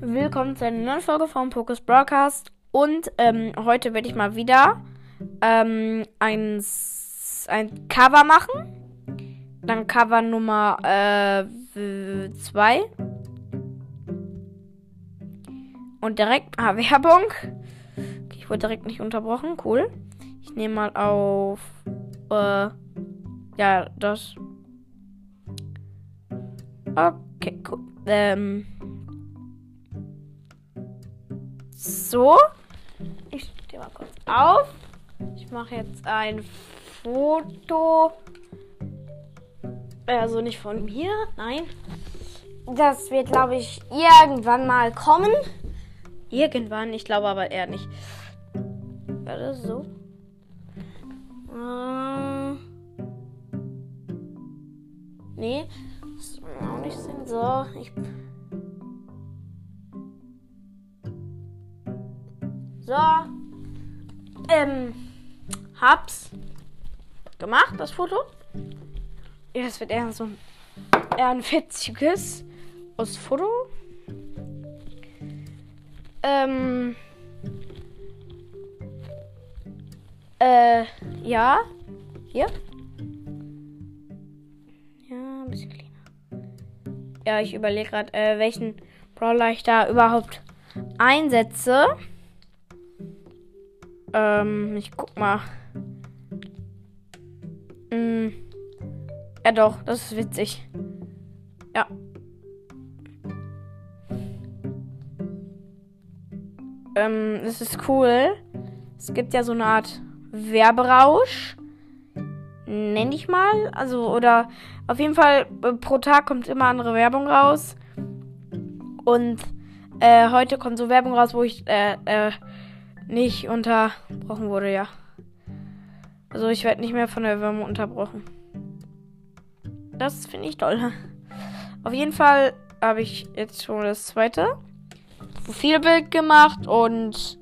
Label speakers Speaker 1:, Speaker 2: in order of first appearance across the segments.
Speaker 1: willkommen zu einer neuen Folge vom Focus Broadcast. Und ähm, heute werde ich mal wieder ähm, ein, ein Cover machen. Dann Cover Nummer 2. Äh, Und direkt, ah, Werbung. Okay, ich wurde direkt nicht unterbrochen. Cool. Ich nehme mal auf, äh, ja, das. Okay, cool. Ähm. So. Ich stehe mal kurz auf. Ich mache jetzt ein Foto. Also nicht von mir, nein. Das wird, glaube ich, irgendwann mal kommen. Irgendwann, ich glaube aber eher nicht. War das so? Äh, nee, das ist auch nicht Sinn. So, ich. So. Ähm, hab's gemacht, das Foto. Ja, das wird eher so ein, eher ein witziges aus Foto. Ähm. Äh, ja. Hier. Ja, ein bisschen kleiner. Ja, ich überlege gerade, äh, welchen Brawler ich da überhaupt einsetze. Ähm, ich guck mal. Hm. Ja doch, das ist witzig. Ja. Ähm, das ist cool. Es gibt ja so eine Art Werberausch. Nenn ich mal. Also, oder auf jeden Fall äh, pro Tag kommt immer andere Werbung raus. Und äh, heute kommt so Werbung raus, wo ich äh, äh, nicht unterbrochen wurde, ja. Also ich werde nicht mehr von der Werbung unterbrochen. Das finde ich toll. Auf jeden Fall habe ich jetzt schon das zweite. Profilbild gemacht und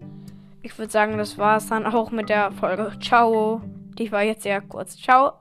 Speaker 1: ich würde sagen, das war es dann auch mit der Folge. Ciao. Die war jetzt sehr kurz. Ciao.